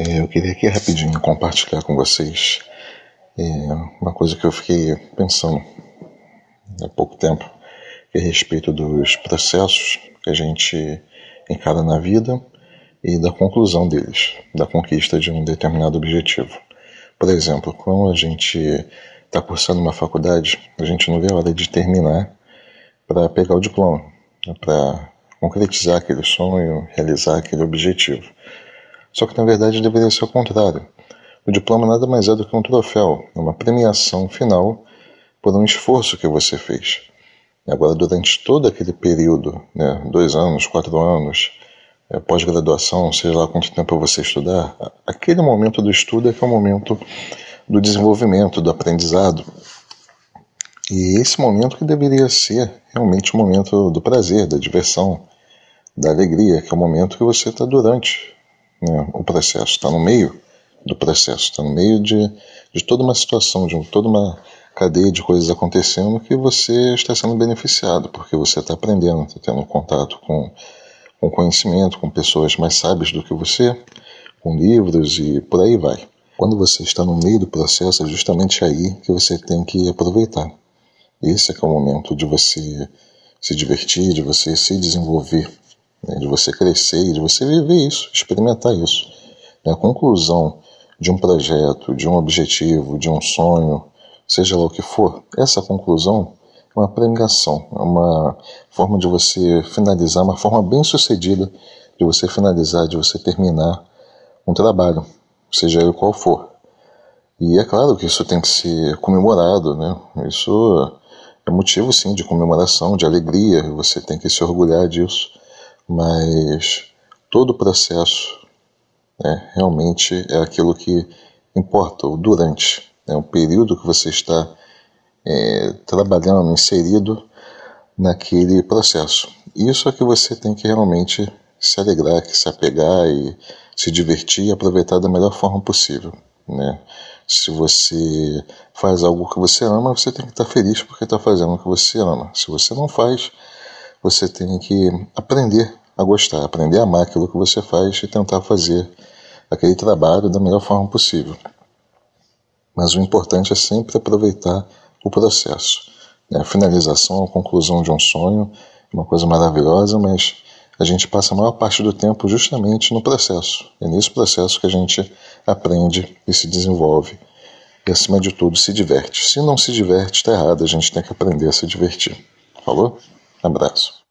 É, eu queria aqui rapidinho compartilhar com vocês é, uma coisa que eu fiquei pensando há pouco tempo a respeito dos processos que a gente encara na vida e da conclusão deles, da conquista de um determinado objetivo. Por exemplo, quando a gente está cursando uma faculdade, a gente não vê a hora de terminar para pegar o diploma, né, para concretizar aquele sonho, realizar aquele objetivo. Só que na verdade deveria ser o contrário. O diploma nada mais é do que um troféu, uma premiação final por um esforço que você fez. Agora, durante todo aquele período, né, dois anos, quatro anos, é, pós-graduação, seja lá quanto tempo você estudar, aquele momento do estudo é que é o momento do desenvolvimento, do aprendizado. E esse momento que deveria ser realmente o momento do prazer, da diversão, da alegria, que é o momento que você está durante né, o processo, está no meio do processo, está no meio de, de toda uma situação, de toda uma cadeia de coisas acontecendo que você está sendo beneficiado, porque você está aprendendo, está tendo contato com, com conhecimento, com pessoas mais sábias do que você, com livros e por aí vai. Quando você está no meio do processo, é justamente aí que você tem que aproveitar. Esse é é o momento de você se divertir, de você se desenvolver, né, de você crescer, de você viver isso, experimentar isso. A conclusão de um projeto, de um objetivo, de um sonho, seja lá o que for, essa conclusão é uma premiação, é uma forma de você finalizar, uma forma bem sucedida de você finalizar, de você terminar um trabalho, seja ele qual for. E é claro que isso tem que ser comemorado, né? Isso é motivo sim de comemoração, de alegria, você tem que se orgulhar disso mas todo o processo né, realmente é aquilo que importa, o durante, né, o período que você está é, trabalhando, inserido naquele processo. Isso é que você tem que realmente se alegrar, que se apegar e se divertir e aproveitar da melhor forma possível. Né? Se você faz algo que você ama, você tem que estar feliz porque está fazendo o que você ama. Se você não faz, você tem que aprender a gostar, aprender a amar aquilo que você faz e tentar fazer aquele trabalho da melhor forma possível. Mas o importante é sempre aproveitar o processo. Né? A finalização, a conclusão de um sonho, é uma coisa maravilhosa, mas a gente passa a maior parte do tempo justamente no processo. É nesse processo que a gente aprende e se desenvolve. E, acima de tudo, se diverte. Se não se diverte, está errado. A gente tem que aprender a se divertir. Falou? Abraço.